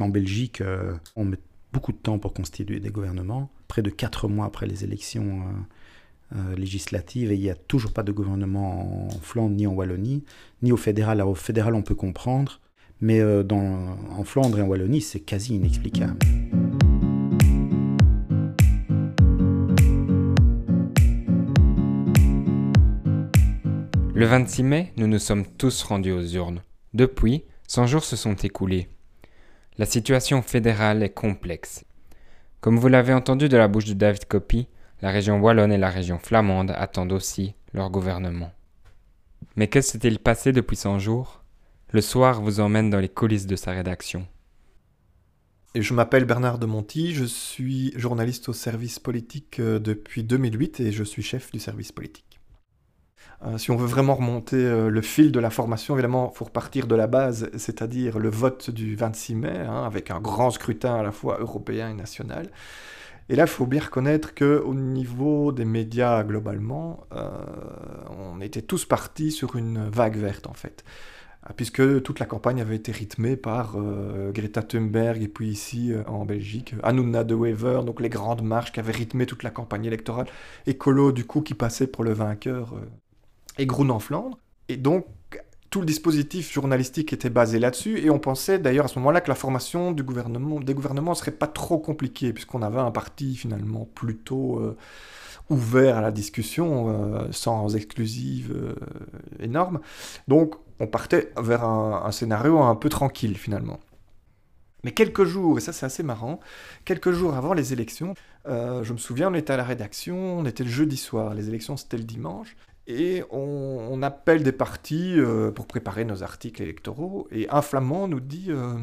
En Belgique, on met beaucoup de temps pour constituer des gouvernements. Près de quatre mois après les élections législatives, et il n'y a toujours pas de gouvernement en Flandre ni en Wallonie, ni au fédéral. Au fédéral, on peut comprendre, mais en Flandre et en Wallonie, c'est quasi inexplicable. Le 26 mai, nous nous sommes tous rendus aux urnes. Depuis, 100 jours se sont écoulés. La situation fédérale est complexe. Comme vous l'avez entendu de la bouche de David Copy, la région wallonne et la région flamande attendent aussi leur gouvernement. Mais que s'est-il passé depuis 100 jours? Le soir vous emmène dans les coulisses de sa rédaction. Je m'appelle Bernard de Monti, je suis journaliste au service politique euh, depuis 2008 et je suis chef du service politique. Euh, si on veut vraiment remonter euh, le fil de la formation, évidemment, il faut repartir de la base, c'est-à-dire le vote du 26 mai, hein, avec un grand scrutin à la fois européen et national. Et là, il faut bien reconnaître qu'au niveau des médias globalement, euh, on était tous partis sur une vague verte, en fait. Puisque toute la campagne avait été rythmée par Greta Thunberg et puis ici en Belgique, Hanouna de Wever, donc les grandes marches qui avaient rythmé toute la campagne électorale. Écolo, du coup, qui passait pour le vainqueur et Groen en Flandre. Et donc, tout le dispositif journalistique était basé là-dessus, et on pensait d'ailleurs à ce moment-là que la formation du gouvernement, des gouvernements ne serait pas trop compliquée, puisqu'on avait un parti finalement plutôt euh, ouvert à la discussion, euh, sans exclusive euh, énorme. Donc, on partait vers un, un, scénario un peu tranquille finalement. Mais quelques jours, et ça c'est assez marrant, quelques jours avant les élections, je me souviens, on était à la rédaction, on était le jeudi soir, les élections c'était le dimanche, et on, appelle des partis euh, pour préparer nos articles électoraux. Et un flamand nous dit euh,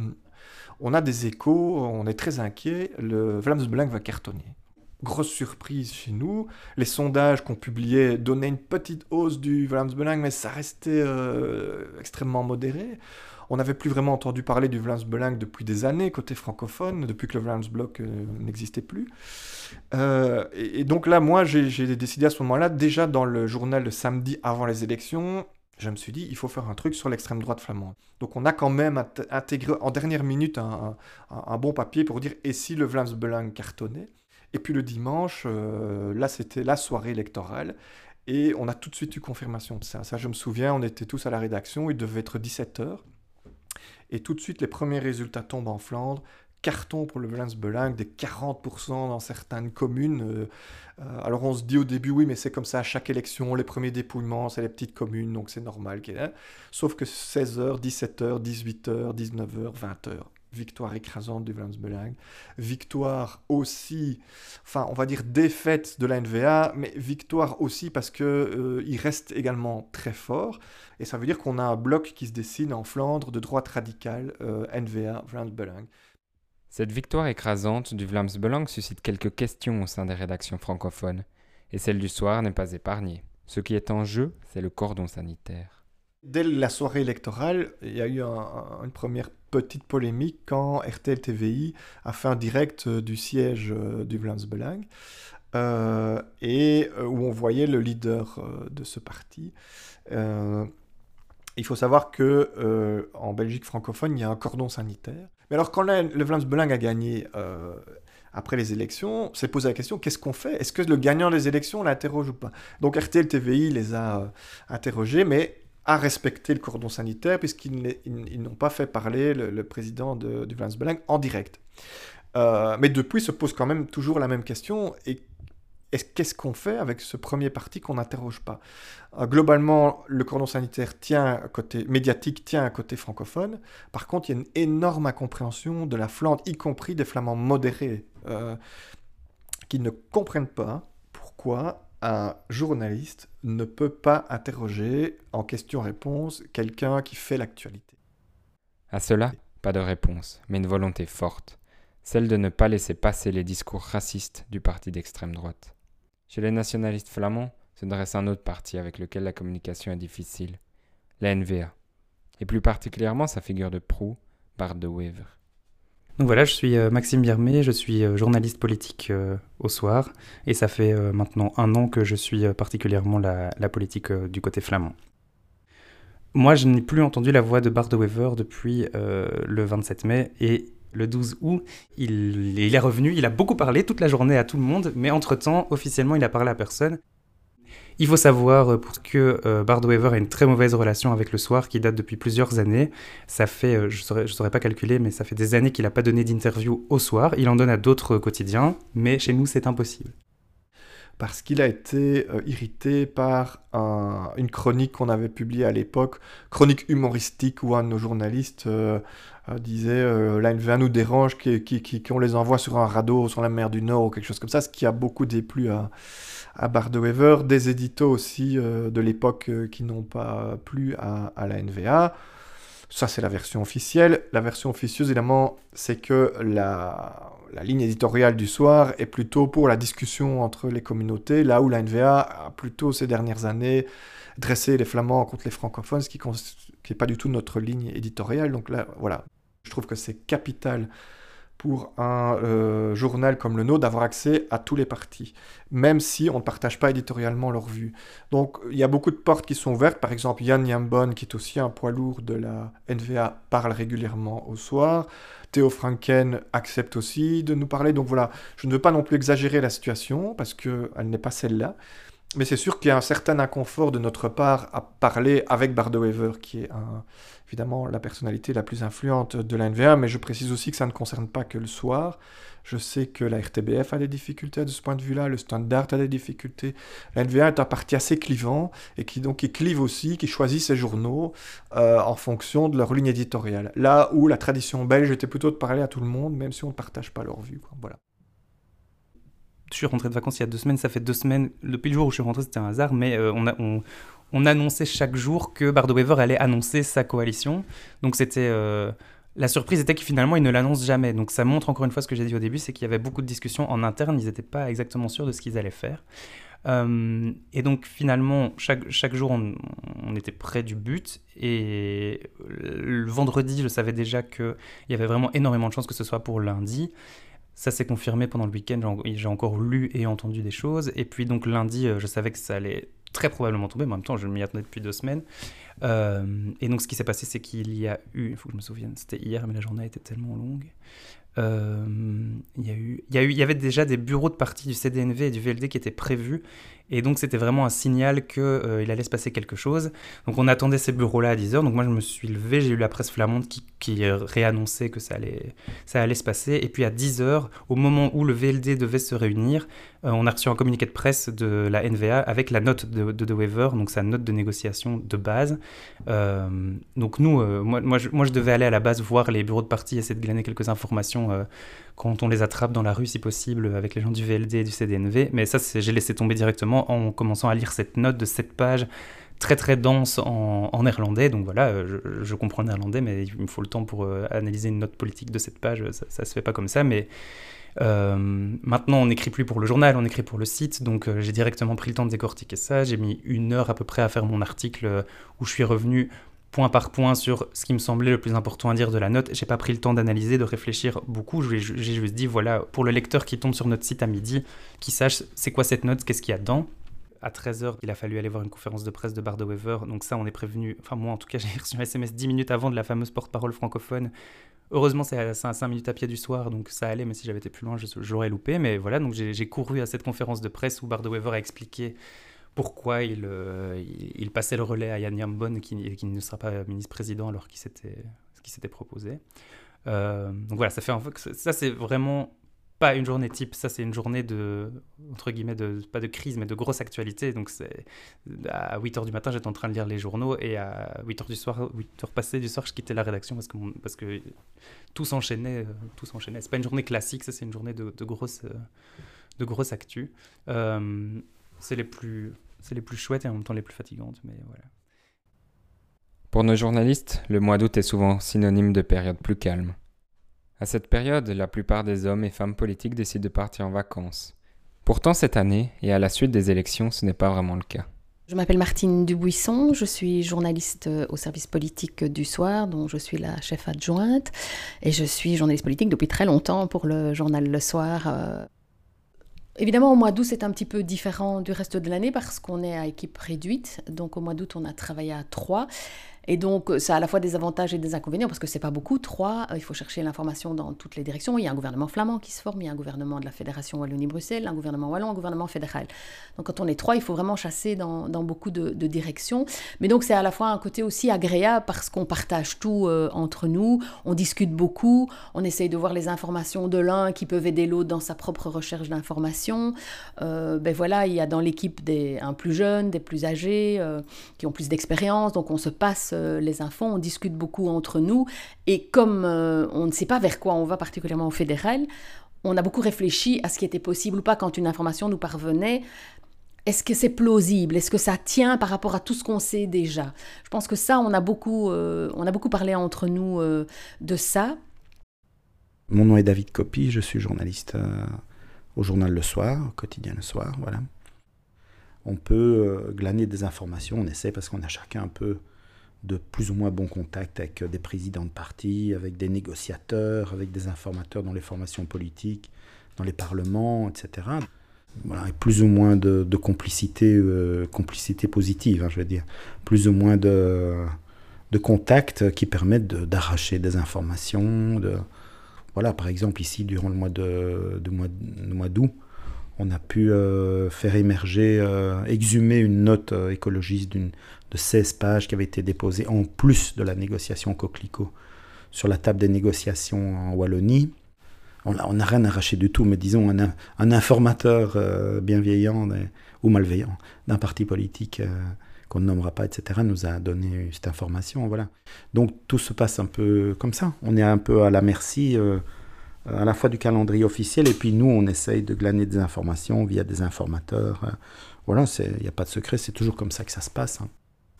on a des échos, on est très inquiet, le Vlaams Belang va cartonner. Grosse surprise chez nous. Les sondages qu'on publiait donnaient une petite hausse du Vlaams Belang, mais ça restait euh, extrêmement modéré. On n'avait plus vraiment entendu parler du Vlaams Belang depuis des années, côté francophone, depuis que le Vlaams Bloc n'existait plus. Euh, et, donc là, moi, j'ai décidé à ce moment-là, déjà dans le journal le samedi avant les élections, je me suis dit, il faut faire un truc sur l'extrême droite flamande. Donc on a quand même intégré en dernière minute un, bon papier pour dire, et si le Vlaams Belang cartonnait? Et puis le dimanche, euh, là, c'était la soirée électorale. Et on a tout de suite eu confirmation de ça. Ça, je me souviens, on était tous à la rédaction, il devait être 17h. Et tout de suite, les premiers résultats tombent en Flandre carton pour le Vlaams Belang, des 40% dans certaines communes. Euh, euh, alors on se dit au début, oui, mais c'est comme ça à chaque élection, les premiers dépouillements, c'est les petites communes, donc c'est normal. Sauf que 16h, 17h, 18h, 19h, 20h. Victoire écrasante du Vlaams Belang. Victoire aussi, enfin on va dire défaite de la NVA, mais victoire aussi parce que euh, il reste également très fort. Et ça veut dire qu'on a un bloc qui se dessine en Flandre de droite radicale, NVA, Vlaams Belang. Cette victoire écrasante du Vlaams Belang suscite quelques questions au sein des rédactions francophones, et celle du soir n'est pas épargnée. Ce qui est en jeu, c'est le cordon sanitaire. Dès la soirée électorale, il y a eu une première petite polémique quand RTL TVI a fait un direct euh, du siège euh, du Vlaams. Euh, et où on voyait le leader de ce parti. il faut savoir que en Belgique francophone, il y a un cordon sanitaire mais alors, quand le Vlaams a gagné euh, après les élections, s'est posé la question qu'est-ce qu'on fait? Est-ce que le gagnant des élections l'interroge ou pas? Donc, RTL TVI les a euh, interrogés, mais a respecté le cordon sanitaire, puisqu'ils n'ont pas fait parler le, président du Vlaams Belang en direct. Euh, mais depuis se pose quand même toujours la même question et qu'est-ce qu'on fait avec ce premier parti qu'on n'interroge pas? Euh, Globalement, le cordon sanitaire tient côté médiatique, tient à côté francophone. Par contre, il y a une énorme incompréhension de la Flandre, y compris des flamands modérés, euh, qui ne comprennent pas pourquoi un journaliste ne peut pas interroger en question-réponse quelqu'un qui fait l'actualité. À cela, pas de réponse, mais une volonté forte, celle de ne pas laisser passer les discours racistes du parti d'extrême droite. Chez les nationalistes flamands se dresse un autre parti avec lequel la communication est difficile, la NVA, et plus particulièrement sa figure de proue, Bart de Wever. Donc voilà, je suis euh, Maxime Birmé, je suis euh, journaliste politique euh, au soir, et ça fait maintenant un an que je suis particulièrement la, politique du côté flamand. Moi, je n'ai plus entendu la voix de Bart de depuis le 27 mai, et le 12 août, il, il, est revenu, il a beaucoup parlé toute la journée à tout le monde, mais entre-temps, officiellement, il a parlé à personne. Il faut savoir euh, pour que euh, Bard Weaver a une très mauvaise relation avec le soir qui date depuis plusieurs années. Ça fait, euh, je ne saurais, saurais pas calculer, mais ça fait des années qu'il n'a pas donné d'interview au soir. Il en donne à d'autres quotidiens, mais chez nous, c'est impossible parce qu'il a été euh, irrité par un, une chronique qu'on avait publiée à l'époque, chronique humoristique où un de nos journalistes euh, euh, disait la NVA nous dérange, qu'on les envoie sur un radeau sur la mer du Nord ou quelque chose comme ça, ce qui a beaucoup déplu à, à Weaver, des éditos aussi de l'époque qui n'ont pas plu à, à la NVA. Ça, c'est la version officielle. La version officieuse, évidemment, c'est que la, la ligne éditoriale du soir est plutôt pour la discussion entre les communautés, là où la NVA a plutôt ces dernières années dressé les flamands contre les francophones, ce qui n'est pas du tout notre ligne éditoriale. Donc là, voilà, je trouve que c'est capital pour un euh, journal comme le nôtre d'avoir accès à tous les partis, même si on ne partage pas éditorialement leur vue. Donc il y a beaucoup de portes qui sont ouvertes. Par exemple, Yann Yambon, qui est aussi un poids lourd de la NVA, parle régulièrement au soir. Théo Franken accepte aussi de nous parler. Donc voilà, je ne veux pas non plus exagérer la situation, parce qu'elle n'est pas celle-là. Mais c'est sûr qu'il y a un certain inconfort de notre part à parler avec Bardo Weaver, qui est évidemment la personnalité la plus influente de la NVA, mais je précise aussi que ça ne concerne pas que le soir. Je sais que la RTBF a des difficultés de ce point de vue-là, le Standard a des difficultés. La NVA est un parti assez clivant et qui donc qui clive aussi, qui choisit ses journaux euh, en fonction de leur ligne éditoriale. Là où la tradition belge était plutôt de parler à tout le monde, même si on ne partage pas leur vue. Voilà je suis rentré de vacances il y a deux semaines, ça fait deux semaines, depuis le jour où je suis rentré, c'était un hasard, mais euh, on, annonçait chaque jour que Bardo Weaver allait annoncer sa coalition. Donc c'était. Euh, la surprise était que finalement, il ne l'annonce jamais. Donc ça montre encore une fois ce que j'ai dit au début, c'est qu'il y avait beaucoup de discussions en interne, ils n'étaient pas exactement sûrs de ce qu'ils allaient faire. Euh, et donc finalement, chaque, chaque jour, on, on, était près du but. Et le vendredi, je savais déjà qu'il y avait vraiment énormément de chances que ce soit pour lundi. Ça s'est confirmé pendant le week-end, j'ai encore lu et entendu des choses. Et puis donc lundi, euh, je savais que ça allait très probablement tomber, mais en même temps, je m'y attendais depuis deux semaines. Euh, et donc ce qui s'est passé, c'est qu'il y a eu, il faut que je me souvienne, c'était hier, mais la journée était tellement longue. Euh, il, y avait déjà des bureaux de parti du CDNV et du VLD qui étaient prévus et donc c'était vraiment un signal qu'il euh, allait se passer quelque chose. Donc on attendait ces bureaux-là à 10h. Donc moi je me suis levé, j'ai eu la presse flamande qui, réannonçait que ça allait, ça allait se passer. Et puis à 10h, au moment où le VLD devait se réunir, on a reçu un communiqué de presse de la NVA avec la note de, de, Weaver, donc sa note de négociation de base. Euh, donc nous, moi, moi je, moi, je, devais aller à la base voir les bureaux de parti, essayer de glaner quelques informations quand on les attrape dans la rue, si possible, avec les gens du VLD et du CDNV. Mais ça, j'ai laissé tomber directement en commençant à lire cette note de cette page très très dense en, néerlandais. Donc voilà, je, comprends le néerlandais, mais il me faut le temps pour euh, analyser une note politique de cette page. Ça, ça se fait pas comme ça, mais euh, maintenant, on n'écrit plus pour le journal, on écrit pour le site, donc euh, j'ai directement pris le temps de décortiquer ça. J'ai mis une heure à peu près à faire mon article où je suis revenu point par point sur ce qui me semblait le plus important à dire de la note. J'ai pas pris le temps d'analyser, de réfléchir beaucoup. J'ai juste dit, voilà, pour le lecteur qui tombe sur notre site à midi, qui sache c'est quoi cette note, qu'est-ce qu'il y a dedans. À 13h, il a fallu aller voir une conférence de presse de Bardo Weaver. Donc ça, on est prévenu. Enfin, moi, en tout cas, j'ai reçu un SMS 10 minutes avant de la fameuse porte-parole francophone. Heureusement, c'est à 5 minutes à pied du soir, donc ça allait, mais si j'avais été plus loin, je, l'aurais loupé. Mais voilà, donc j'ai couru à cette conférence de presse où Bardo Weaver a expliqué pourquoi euh, il, passait le relais à Yann Yambon, qui, ne sera pas ministre-président alors qu'il s'était proposé. Euh, donc voilà, ça fait ça c'est vraiment pas une journée type, ça c'est une journée de, entre guillemets, pas de crise, mais de grosse actualité. Donc c'est à 8h du matin, j'étais en train de lire les journaux et à 8h du soir, 8h passées du soir, je quittais la rédaction parce que, parce que tout s'enchaînait. Tout s'enchaînait. C'est pas une journée classique, ça c'est une journée de, de grosse, de grosse actu. Euh, c'est les plus c'est les plus chouettes et en même temps les plus fatigantes, mais voilà. Pour nos journalistes, le mois d'août est souvent synonyme de période plus calme. À cette période, la plupart des hommes et femmes politiques décident de partir en vacances. Pourtant, cette année, et à la suite des élections, ce n'est pas vraiment le cas. Je m'appelle Martine Dubuisson, je suis journaliste au service politique du soir, dont je suis la chef adjointe, et je suis journaliste politique depuis très longtemps pour le journal Le Soir. Euh, Évidemment, au mois d'août, c'est un petit peu différent du reste de l'année parce qu'on est à équipe réduite. Donc au mois d'août, on a travaillé à trois. Et donc, ça a à la fois des avantages et des inconvénients, parce que c'est pas beaucoup, trois, il faut chercher l'information dans toutes les directions. Il y a un gouvernement flamand qui se forme, il y a un gouvernement de la Fédération Wallonie-Bruxelles, un gouvernement wallon, un gouvernement fédéral. Donc, quand on est trois, il faut vraiment chasser dans, beaucoup de, directions. Mais donc, c'est à la fois un côté aussi agréable, parce qu'on partage tout entre nous, on discute beaucoup, on essaye de voir les informations de l'un qui peuvent aider l'autre dans sa propre recherche d'informations. ben voilà, il y a dans l'équipe des un plus jeunes, des plus âgés, qui ont plus d'expérience, donc on se passe euh, les infos, on discute beaucoup entre nous. Et comme euh, on ne sait pas vers quoi on va, particulièrement au fédéral, on a beaucoup réfléchi à ce qui était possible ou pas quand une information nous parvenait. Est-ce que c'est plausible? Est-ce que ça tient par rapport à tout ce qu'on sait déjà? Je pense que ça, on a beaucoup, euh, on a beaucoup parlé entre nous de ça. Mon nom est David Copy, je suis journaliste au journal Le Soir, au quotidien Le Soir, voilà. On peut glaner des informations, on essaie parce qu'on a chacun un peu de plus ou moins bon contact avec euh, des présidents de partis, avec des négociateurs, avec des informateurs dans les formations politiques, dans les parlements, etc. Et plus ou moins de, complicité, euh, complicité positive, hein, je veux dire. Plus ou moins de, contacts qui permettent d'arracher des informations. Voilà, par exemple, ici, durant le mois de mois d'août, on a pu euh, faire émerger, exhumer une note écologiste d'une de 16 pages qui avait été déposée en plus de la négociation coquelicot sur la table des négociations en Wallonie. On n'a rien arraché du tout, mais disons un, informateur euh, bienveillant ou malveillant d'un parti politique euh, qu'on ne nommera pas, etc., nous a donné cette information. Voilà. Donc tout se passe un peu comme ça. On est un peu à la merci euh, à la fois du calendrier officiel et puis nous, on essaye de glaner des informations via des informateurs. voilà, il n'y a pas de secret, c'est toujours comme ça que ça se passe. Hein.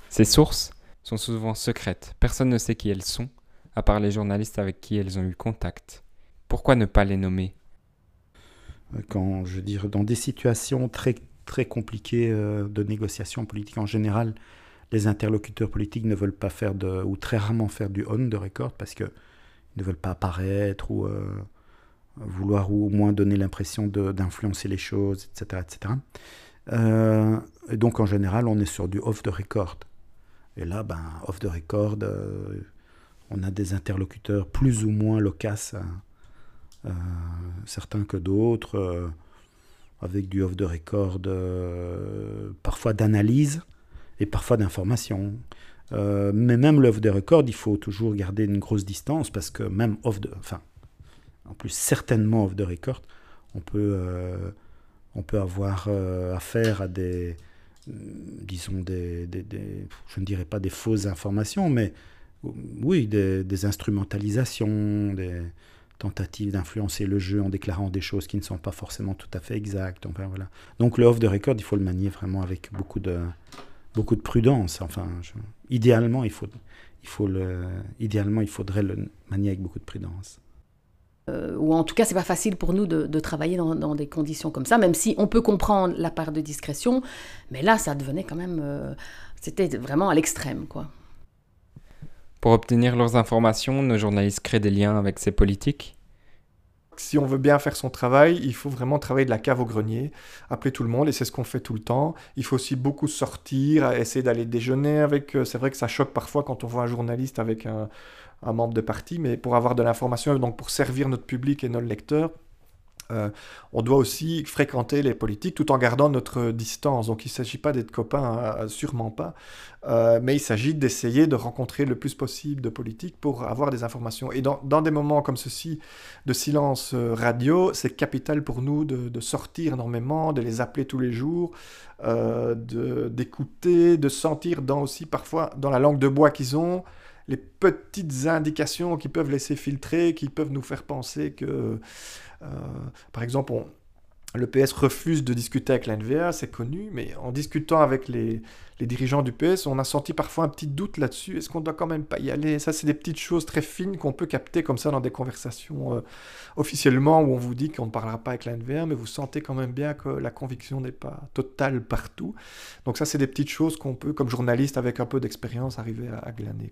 Ces sources sont souvent secrètes, personne ne sait qui elles sont, à part les journalistes avec qui elles ont eu contact. Pourquoi ne pas les nommer? Quand, je veux dire, dans des situations très, très compliquées euh, de négociation politique en général, les interlocuteurs politiques ne veulent pas faire de, ou très rarement faire du on de record parce qu'ils ne veulent pas apparaître ou euh, vouloir ou au moins donner l'impression d'influencer les choses, etc. etc. Euh, et donc en général, on est sur du off the record. Et là, ben, off the record, euh, on a des interlocuteurs plus ou moins loquaces, hein. euh, certains que d'autres, avec du off the record, parfois d'analyse et parfois d'information. mais même l'off the record, il faut toujours garder une grosse distance parce que même off the, enfin, en plus certainement off the record, on peut, on peut avoir affaire à des disons, des, je ne dirais pas des fausses informations, mais oui, des, instrumentalisations, des tentatives d'influencer le jeu en déclarant des choses qui ne sont pas forcément tout à fait exactes. Donc le off de record, il faut le manier vraiment avec beaucoup de, beaucoup de prudence. Enfin, idéalement, il faut, il faut le, idéalement, il faudrait le manier avec beaucoup de prudence. Euh, ou en tout cas, c'est pas facile pour nous de, travailler dans, des conditions comme ça, même si on peut comprendre la part de discrétion, mais là, ça devenait quand même, euh, c'était vraiment à l'extrême, quoi. Pour obtenir leurs informations, nos journalistes créent des liens avec ces politiques si on veut bien faire son travail, il faut vraiment travailler de la cave au grenier, appeler tout le monde, et c'est ce qu'on fait tout le temps. Il faut aussi beaucoup sortir, essayer d'aller déjeuner avec. Euh, c'est vrai que ça choque parfois quand on voit un journaliste avec un, un membre de parti, mais pour avoir de l'information, donc pour servir notre public et nos lecteurs, euh, on doit aussi fréquenter les politiques tout en gardant notre distance. Donc il ne s'agit pas d'être copain, euh, sûrement pas, euh, mais il s'agit d'essayer de rencontrer le plus possible de politiques pour avoir des informations. Et dans, des moments comme ceci de silence radio, c'est capital pour nous de, sortir énormément, de les appeler tous les jours, d'écouter, de, sentir dans aussi parfois dans la langue de bois qu'ils ont les petites indications qui peuvent laisser filtrer, qui peuvent nous faire penser que, euh, par exemple, le PS refuse de discuter avec l'NVA, c'est connu, mais en discutant avec les, dirigeants du PS, on a senti parfois un petit doute là-dessus. Est-ce qu'on doit quand même pas y aller? Ça, c'est des petites choses très fines qu'on peut capter comme ça dans des conversations euh, officiellement où on vous dit qu'on ne parlera pas avec l'NVA, mais vous sentez quand même bien que la conviction n'est pas totale partout. Donc ça, c'est des petites choses qu'on peut, comme journaliste avec un peu d'expérience, arriver à, à glaner.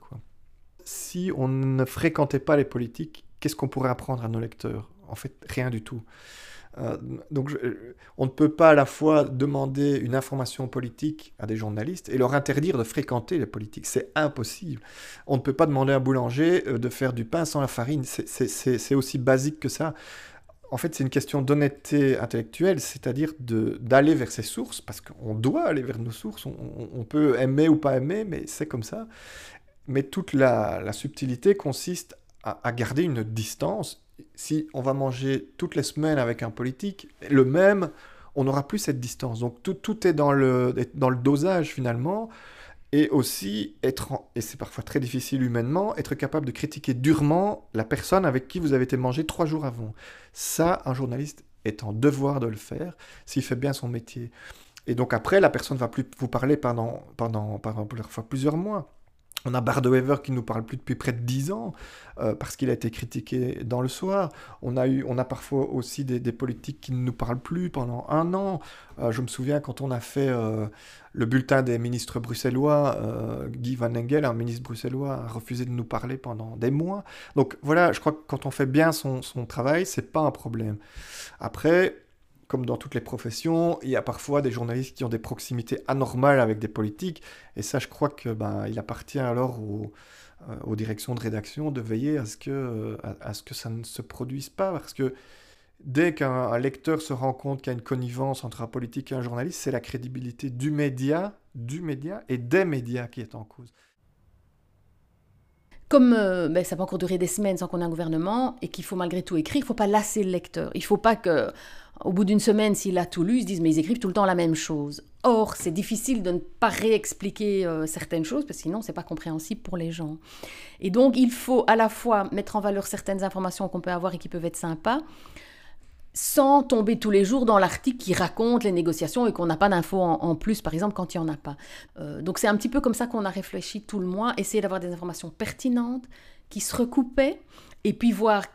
Si on ne fréquentait pas les politiques, qu'est-ce qu'on pourrait apprendre à nos lecteurs? En fait, rien du tout. Euh, donc on ne peut pas à la fois demander une information politique à des journalistes et leur interdire de fréquenter les politiques. C'est impossible. On ne peut pas demander à un boulanger euh, de faire du pain sans la farine. C'est aussi basique que ça. En fait, c'est une question d'honnêteté intellectuelle, c'est-à-dire d'aller vers ses sources, parce qu'on doit aller vers nos sources. On, on, peut aimer ou pas aimer, mais c'est comme ça. Mais toute la, subtilité consiste à, garder une distance si on va manger toutes les semaines avec un politique, le même, on n'aura plus cette distance. Donc tout, tout est dans le, dans le dosage finalement. Et aussi être, et c'est parfois très difficile humainement, être capable de critiquer durement la personne avec qui vous avez été mangé trois jours avant. Ça, un journaliste est en devoir de le faire s'il fait bien son métier. Et donc après, la personne ne va plus vous parler pendant, pendant, plusieurs mois. On a Bardo qui nous parle plus depuis près de dix ans euh, parce qu'il a été critiqué dans le soir. On a, eu, on a parfois aussi des, politiques qui ne nous parlent plus pendant un an. Euh, je me souviens quand on a fait euh, le bulletin des ministres bruxellois, Guy Van Engel, un ministre bruxellois, a refusé de nous parler pendant des mois. Donc voilà, je crois que quand on fait bien son, son travail, c'est pas un problème. Après, comme dans toutes les professions, il y a parfois des journalistes qui ont des proximités anormales avec des politiques. Et ça, je crois que ben, il appartient alors aux, euh, aux, directions de rédaction de veiller à ce, que, à, ce que ça ne se produise pas. Parce que dès qu'un lecteur se rend compte qu'il y a une connivence entre un politique et un journaliste, c'est la crédibilité du média, du média et des médias qui est en cause. Comme euh, ben, ça peut encore durer des semaines sans qu'on ait un gouvernement et qu'il faut malgré tout écrire, il ne faut pas lasser le lecteur. Il ne faut pas que au bout d'une semaine, s'il a tout lu, ils se disent mais ils écrivent tout le temps la même chose. Or, c'est difficile de ne pas réexpliquer euh, certaines choses parce que sinon c'est pas compréhensible pour les gens. Et donc il faut à la fois mettre en valeur certaines informations qu'on peut avoir et qui peuvent être sympas, sans tomber tous les jours dans l'article qui raconte les négociations et qu'on n'a pas d'infos en, plus, par exemple, quand il n'y en a pas. Euh, donc c'est un petit peu comme ça qu'on a réfléchi tout le mois, essayer d'avoir des informations pertinentes qui se recoupaient et puis voir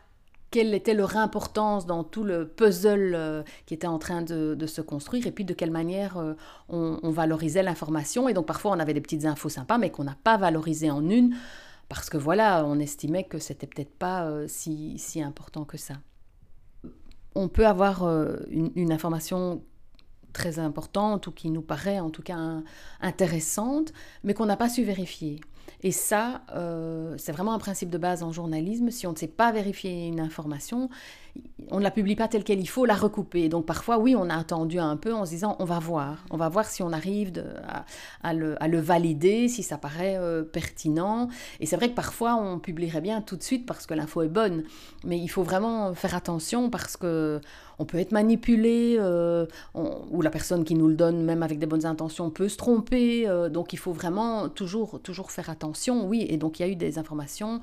quelle était leur importance dans tout le puzzle euh, qui était en train de, se construire et puis de quelle manière euh, on, valorisait l'information. Et donc parfois on avait des petites infos sympas mais qu'on n'a pas valorisées en une parce que voilà, on estimait que c'était peut-être pas si, important que ça. On peut avoir une, une, information très importante ou qui nous paraît en tout cas intéressante mais qu'on n'a pas su vérifier. Et ça, euh, c'est vraiment un principe de base en journalisme. Si on ne sait pas vérifier une information, on ne la publie pas telle qu'elle, il faut la recouper. Donc parfois, oui, on a attendu un peu en se disant, on va voir, on va voir si on arrive à, le, valider, si ça paraît euh, pertinent. Et c'est vrai que parfois, on publierait bien tout de suite parce que l'info est bonne, mais il faut vraiment faire attention parce que on peut être manipulé, euh, ou la personne qui nous le donne, même avec des bonnes intentions, peut se tromper. donc il faut vraiment toujours, toujours faire attention, oui. Et donc il y a eu des informations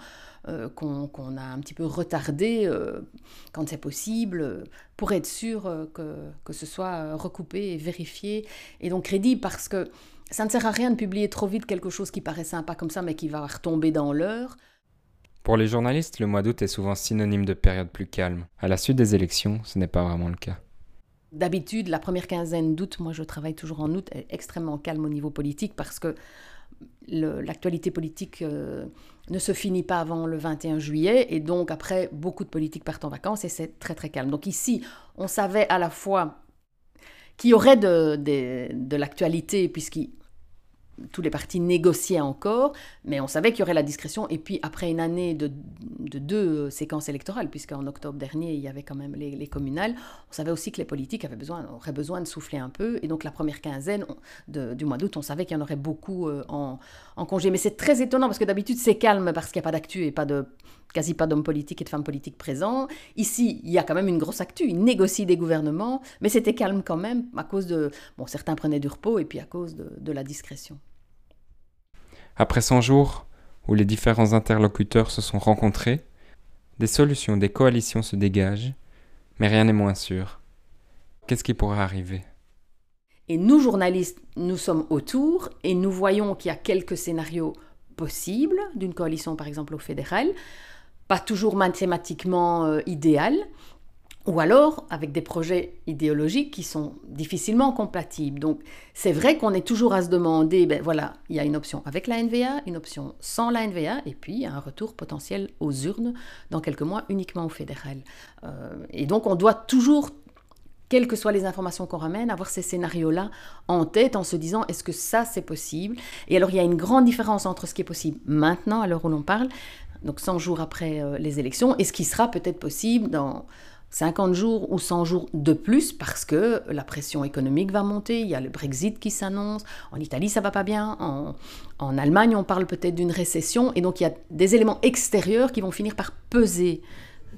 euh, qu'on a un petit peu retardées euh, quand c'est possible, euh, pour être sûr que, que, ce soit recoupé et vérifié, et donc crédible, parce que ça ne sert à rien de publier trop vite quelque chose qui paraît sympa comme ça, mais qui va retomber dans l'heure. Pour les journalistes, le mois d'août est souvent synonyme de période plus calme. À la suite des élections, ce n'est pas vraiment le cas. D'habitude, la première quinzaine d'août, moi je travaille toujours en août, est extrêmement calme au niveau politique parce que l'actualité politique euh, ne se finit pas avant le 21 juillet et donc après beaucoup de politiques partent en vacances et c'est très très calme. Donc ici, on savait à la fois qu'il y aurait de, de l'actualité puisqu'il tous les partis négociaient encore, mais on savait qu'il y aurait la discrétion. Et puis après une année de, deux séquences électorales, puisqu'en octobre dernier, il y avait quand même les, communales, on savait aussi que les politiques avaient besoin, auraient besoin de souffler un peu. Et donc la première quinzaine du mois d'août, on savait qu'il y en aurait beaucoup euh, en, congé. Mais c'est très étonnant, parce que d'habitude c'est calme, parce qu'il n'y a pas d'actu et pas de quasi pas d'hommes politiques et de femmes politiques présents. Ici, il y a quand même une grosse actu, ils négocient des gouvernements, mais c'était calme quand même à cause de... Bon, certains prenaient du repos et puis à cause de la discrétion. Après 100 jours où les différents interlocuteurs se sont rencontrés, des solutions, des coalitions se dégagent, mais rien n'est moins sûr. Qu'est-ce qui pourrait arriver? Et nous, journalistes, nous sommes autour et nous voyons qu'il y a quelques scénarios possibles d'une coalition, par exemple, au fédéral, pas toujours mathématiquement euh, idéal, ou alors avec des projets idéologiques qui sont difficilement compatibles. Donc c'est vrai qu'on est toujours à se demander, ben voilà, il y a une option avec la NVA, une option sans la NVA, et puis un retour potentiel aux urnes dans quelques mois uniquement au fédéral. Euh, et donc on doit toujours quelles que soient les informations qu'on ramène, avoir ces scénarios-là en tête en se disant est-ce que ça c'est possible? Et alors il y a une grande différence entre ce qui est possible maintenant, à l'heure où l'on parle, donc 100 jours après euh, les élections, et ce qui sera peut-être possible dans 50 jours ou 100 jours de plus parce que la pression économique va monter, il y a le Brexit qui s'annonce, en Italie ça va pas bien, en, Allemagne on parle peut-être d'une récession, et donc il y a des éléments extérieurs qui vont finir par peser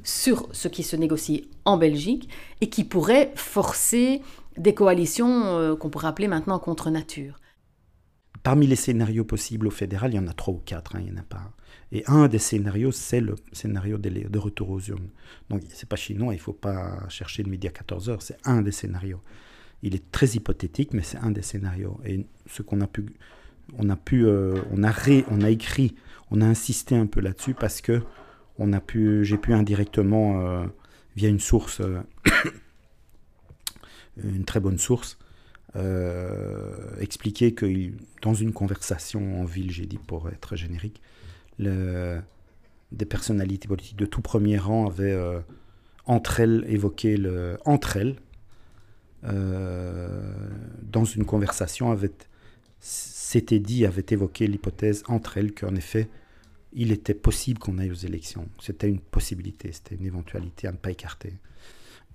sur ce qui se négocie en Belgique et qui pourraient forcer des coalitions euh, qu'on pourrait appeler maintenant contre nature. Parmi les scénarios possibles au fédéral, il y en a trois ou quatre, hein, il n'y en a pas. Et un des scénarios, c'est le scénario de, retour aux urnes. Donc c'est pas chinois, il ne faut pas chercher le midi à 14h, c'est un des scénarios. Il est très hypothétique, mais c'est un des scénarios. Et ce qu'on a pu, on a pu, euh, on a ré, on a écrit, on a insisté un peu là-dessus parce que on a pu, j'ai pu indirectement euh, via une source, euh, une très bonne source, expliquer que dans une conversation en ville, j'ai dit pour être générique, des personnalités politiques de tout premier rang avaient entre elles évoqué le entre elles dans une conversation avait s'était dit avait évoqué l'hypothèse entre elles qu'en effet il était possible qu'on aille aux élections. C'était une possibilité, c'était une éventualité à ne pas écarter.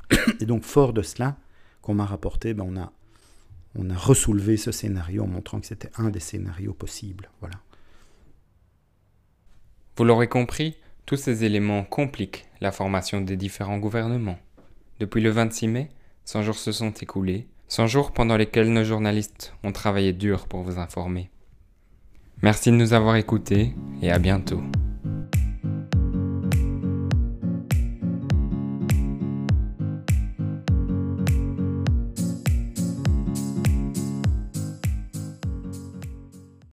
Et donc, fort de cela, qu'on m'a rapporté, ben, on, a, on a ressoulevé ce scénario en montrant que c'était un des scénarios possibles. Voilà. Vous l'aurez compris, tous ces éléments compliquent la formation des différents gouvernements. Depuis le 26 mai, 100 jours se sont écoulés, 100 jours pendant lesquels nos journalistes ont travaillé dur pour vous informer. Merci de nous avoir écoutés et à bientôt.